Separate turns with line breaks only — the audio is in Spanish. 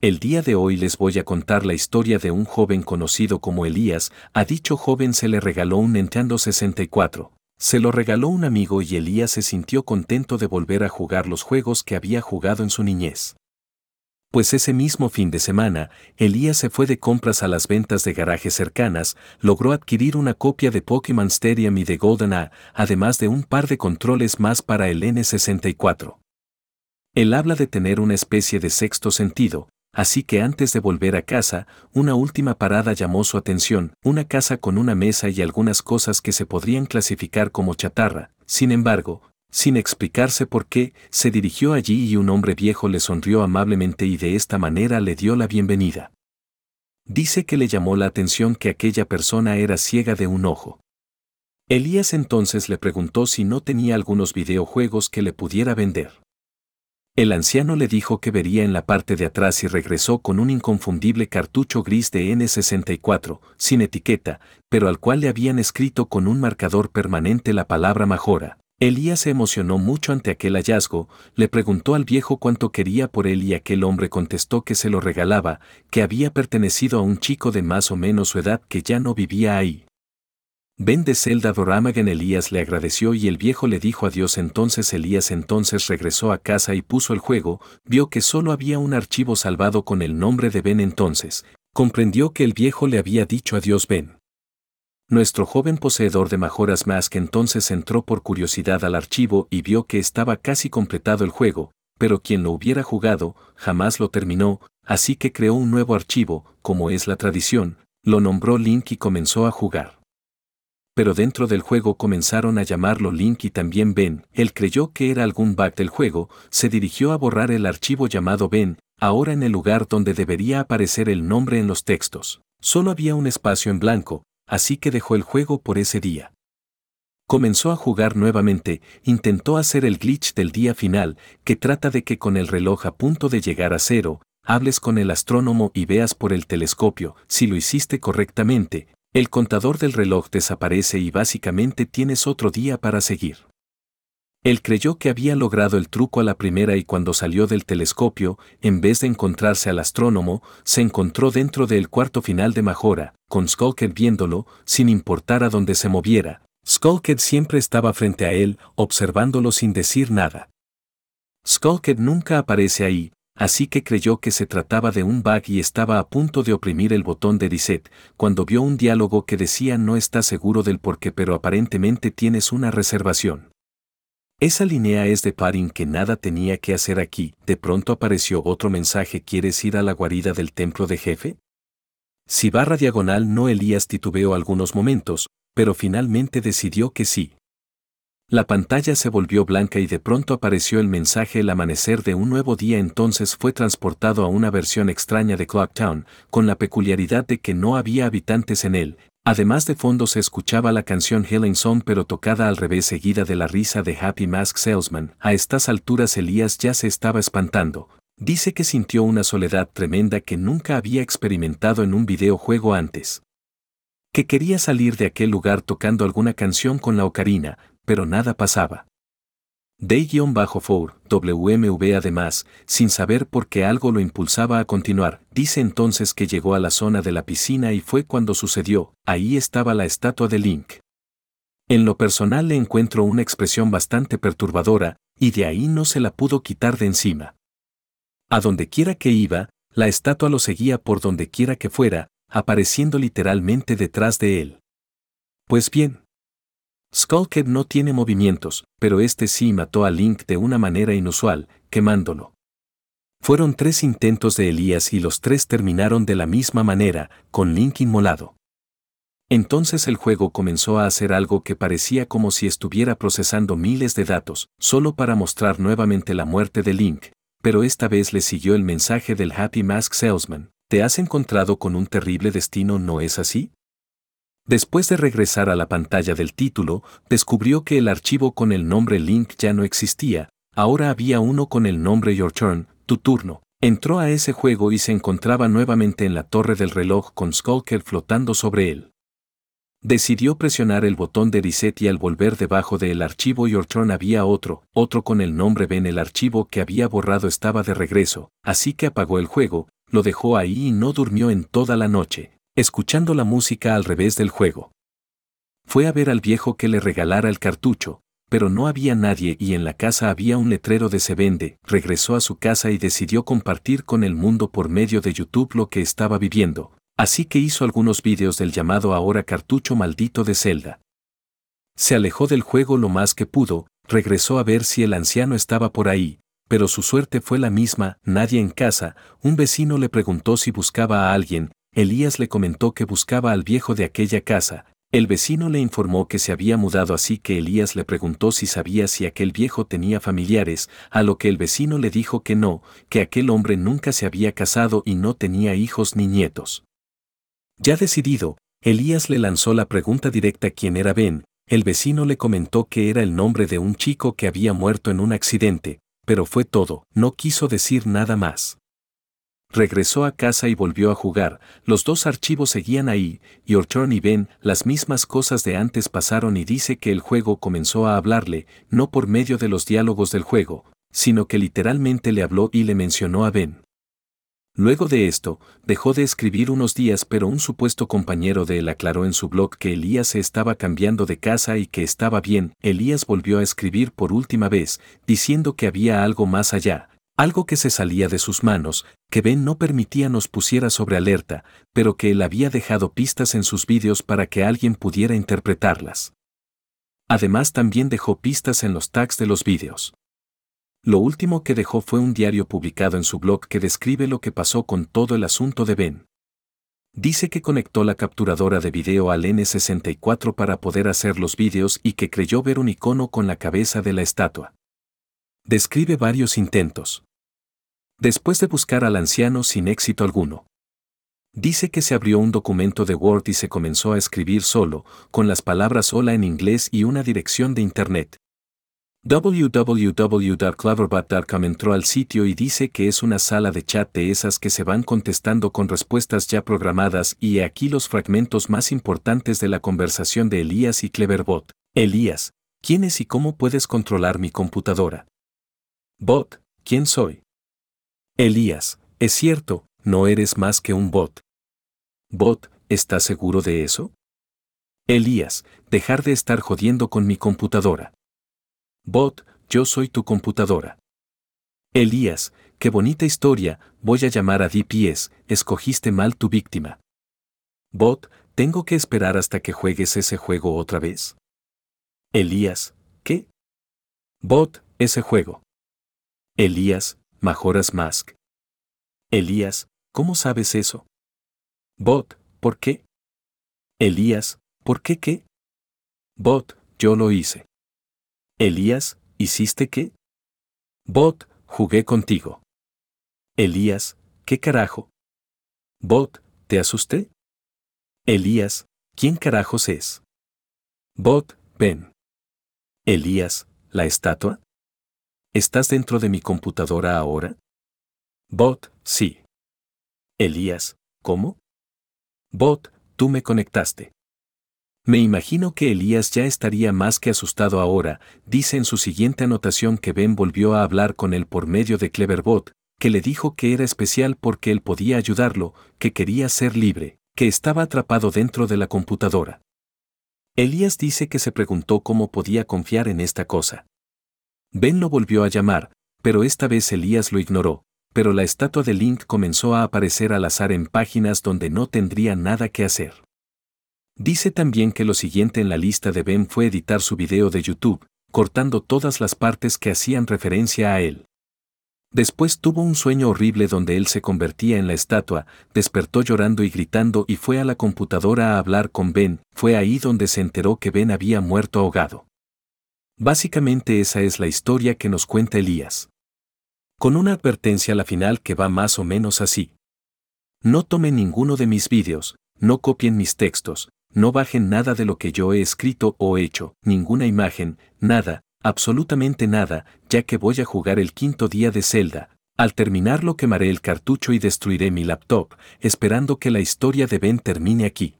El día de hoy les voy a contar la historia de un joven conocido como Elías. A dicho joven se le regaló un Nintendo 64. Se lo regaló un amigo y Elías se sintió contento de volver a jugar los juegos que había jugado en su niñez. Pues ese mismo fin de semana, Elías se fue de compras a las ventas de garajes cercanas, logró adquirir una copia de Pokémon Stadium y de Golden A, además de un par de controles más para el N64. Él habla de tener una especie de sexto sentido, Así que antes de volver a casa, una última parada llamó su atención, una casa con una mesa y algunas cosas que se podrían clasificar como chatarra. Sin embargo, sin explicarse por qué, se dirigió allí y un hombre viejo le sonrió amablemente y de esta manera le dio la bienvenida. Dice que le llamó la atención que aquella persona era ciega de un ojo. Elías entonces le preguntó si no tenía algunos videojuegos que le pudiera vender. El anciano le dijo que vería en la parte de atrás y regresó con un inconfundible cartucho gris de N64, sin etiqueta, pero al cual le habían escrito con un marcador permanente la palabra Majora. Elías se emocionó mucho ante aquel hallazgo, le preguntó al viejo cuánto quería por él y aquel hombre contestó que se lo regalaba, que había pertenecido a un chico de más o menos su edad que ya no vivía ahí. Ben de Zelda Doramagen Elías le agradeció y el viejo le dijo adiós entonces Elías entonces regresó a casa y puso el juego, vio que solo había un archivo salvado con el nombre de Ben entonces, comprendió que el viejo le había dicho adiós Ben. Nuestro joven poseedor de Majoras Mask entonces entró por curiosidad al archivo y vio que estaba casi completado el juego, pero quien lo hubiera jugado jamás lo terminó, así que creó un nuevo archivo, como es la tradición, lo nombró Link y comenzó a jugar pero dentro del juego comenzaron a llamarlo Link y también Ben. Él creyó que era algún bug del juego, se dirigió a borrar el archivo llamado Ben, ahora en el lugar donde debería aparecer el nombre en los textos. Solo había un espacio en blanco, así que dejó el juego por ese día. Comenzó a jugar nuevamente, intentó hacer el glitch del día final, que trata de que con el reloj a punto de llegar a cero, hables con el astrónomo y veas por el telescopio, si lo hiciste correctamente, el contador del reloj desaparece y básicamente tienes otro día para seguir. Él creyó que había logrado el truco a la primera y cuando salió del telescopio, en vez de encontrarse al astrónomo, se encontró dentro del cuarto final de Majora, con Skulked viéndolo, sin importar a dónde se moviera. Skulked siempre estaba frente a él, observándolo sin decir nada. Skulked nunca aparece ahí, así que creyó que se trataba de un bug y estaba a punto de oprimir el botón de reset, cuando vio un diálogo que decía no está seguro del por qué pero aparentemente tienes una reservación. Esa línea es de Parin que nada tenía que hacer aquí, de pronto apareció otro mensaje ¿quieres ir a la guarida del templo de jefe? Si barra diagonal no Elías titubeó algunos momentos, pero finalmente decidió que sí. La pantalla se volvió blanca y de pronto apareció el mensaje el amanecer de un nuevo día entonces fue transportado a una versión extraña de Clocktown, con la peculiaridad de que no había habitantes en él, además de fondo se escuchaba la canción Helen Song pero tocada al revés seguida de la risa de Happy Mask Salesman, a estas alturas Elías ya se estaba espantando, dice que sintió una soledad tremenda que nunca había experimentado en un videojuego antes. Que quería salir de aquel lugar tocando alguna canción con la ocarina, pero nada pasaba. Day-4, WMV además, sin saber por qué algo lo impulsaba a continuar, dice entonces que llegó a la zona de la piscina y fue cuando sucedió, ahí estaba la estatua de Link. En lo personal le encuentro una expresión bastante perturbadora, y de ahí no se la pudo quitar de encima. A donde quiera que iba, la estatua lo seguía por donde quiera que fuera, apareciendo literalmente detrás de él. Pues bien, Skullkid no tiene movimientos, pero este sí mató a Link de una manera inusual, quemándolo. Fueron tres intentos de Elías y los tres terminaron de la misma manera, con Link inmolado. Entonces el juego comenzó a hacer algo que parecía como si estuviera procesando miles de datos, solo para mostrar nuevamente la muerte de Link, pero esta vez le siguió el mensaje del Happy Mask Salesman, ¿te has encontrado con un terrible destino, no es así? Después de regresar a la pantalla del título, descubrió que el archivo con el nombre Link ya no existía, ahora había uno con el nombre Your Turn, tu turno. Entró a ese juego y se encontraba nuevamente en la torre del reloj con Skulker flotando sobre él. Decidió presionar el botón de reset y al volver debajo del archivo Your Turn había otro, otro con el nombre Ben el archivo que había borrado estaba de regreso, así que apagó el juego, lo dejó ahí y no durmió en toda la noche, escuchando la música al revés del juego. Fue a ver al viejo que le regalara el cartucho, pero no había nadie y en la casa había un letrero de se vende, regresó a su casa y decidió compartir con el mundo por medio de YouTube lo que estaba viviendo, así que hizo algunos vídeos del llamado ahora cartucho maldito de Zelda. Se alejó del juego lo más que pudo, regresó a ver si el anciano estaba por ahí, pero su suerte fue la misma, nadie en casa, un vecino le preguntó si buscaba a alguien, Elías le comentó que buscaba al viejo de aquella casa, el vecino le informó que se había mudado así que Elías le preguntó si sabía si aquel viejo tenía familiares, a lo que el vecino le dijo que no, que aquel hombre nunca se había casado y no tenía hijos ni nietos. Ya decidido, Elías le lanzó la pregunta directa quién era Ben, el vecino le comentó que era el nombre de un chico que había muerto en un accidente, pero fue todo, no quiso decir nada más. Regresó a casa y volvió a jugar, los dos archivos seguían ahí, y Orchorn y Ben, las mismas cosas de antes pasaron y dice que el juego comenzó a hablarle, no por medio de los diálogos del juego, sino que literalmente le habló y le mencionó a Ben. Luego de esto, dejó de escribir unos días pero un supuesto compañero de él aclaró en su blog que Elías se estaba cambiando de casa y que estaba bien, Elías volvió a escribir por última vez, diciendo que había algo más allá, algo que se salía de sus manos, que Ben no permitía nos pusiera sobre alerta, pero que él había dejado pistas en sus vídeos para que alguien pudiera interpretarlas. Además también dejó pistas en los tags de los vídeos. Lo último que dejó fue un diario publicado en su blog que describe lo que pasó con todo el asunto de Ben. Dice que conectó la capturadora de video al N64 para poder hacer los vídeos y que creyó ver un icono con la cabeza de la estatua. Describe varios intentos después de buscar al anciano sin éxito alguno. Dice que se abrió un documento de Word y se comenzó a escribir solo, con las palabras hola en inglés y una dirección de Internet. www.cleverbot.com entró al sitio y dice que es una sala de chat de esas que se van contestando con respuestas ya programadas y aquí los fragmentos más importantes de la conversación de Elías y Cleverbot. Elías, ¿quién es y cómo puedes controlar mi computadora? Bot, ¿quién soy? Elías, es cierto, no eres más que un bot. Bot, ¿estás seguro de eso? Elías, dejar de estar jodiendo con mi computadora. Bot, yo soy tu computadora. Elías, qué bonita historia, voy a llamar a DPS, escogiste mal tu víctima. Bot, ¿tengo que esperar hasta que juegues ese juego otra vez? Elías, ¿qué? Bot, ese juego. Elías, Majora's Mask. Elías, ¿cómo sabes eso? Bot, ¿por qué? Elías, ¿por qué qué? Bot, yo lo hice. Elías, ¿hiciste qué? Bot, jugué contigo. Elías, ¿qué carajo? Bot, ¿te asusté? Elías, ¿quién carajos es? Bot, ven. Elías, ¿la estatua? ¿Estás dentro de mi computadora ahora? Bot, sí. Elías, ¿cómo? Bot, tú me conectaste. Me imagino que Elías ya estaría más que asustado ahora, dice en su siguiente anotación que Ben volvió a hablar con él por medio de Cleverbot, que le dijo que era especial porque él podía ayudarlo, que quería ser libre, que estaba atrapado dentro de la computadora. Elías dice que se preguntó cómo podía confiar en esta cosa. Ben lo volvió a llamar, pero esta vez Elías lo ignoró, pero la estatua de Link comenzó a aparecer al azar en páginas donde no tendría nada que hacer. Dice también que lo siguiente en la lista de Ben fue editar su video de YouTube, cortando todas las partes que hacían referencia a él. Después tuvo un sueño horrible donde él se convertía en la estatua, despertó llorando y gritando y fue a la computadora a hablar con Ben, fue ahí donde se enteró que Ben había muerto ahogado. Básicamente esa es la historia que nos cuenta Elías. Con una advertencia a la final que va más o menos así. No tomen ninguno de mis vídeos, no copien mis textos, no bajen nada de lo que yo he escrito o hecho, ninguna imagen, nada, absolutamente nada, ya que voy a jugar el quinto día de Zelda. Al terminarlo quemaré el cartucho y destruiré mi laptop, esperando que la historia de Ben termine aquí.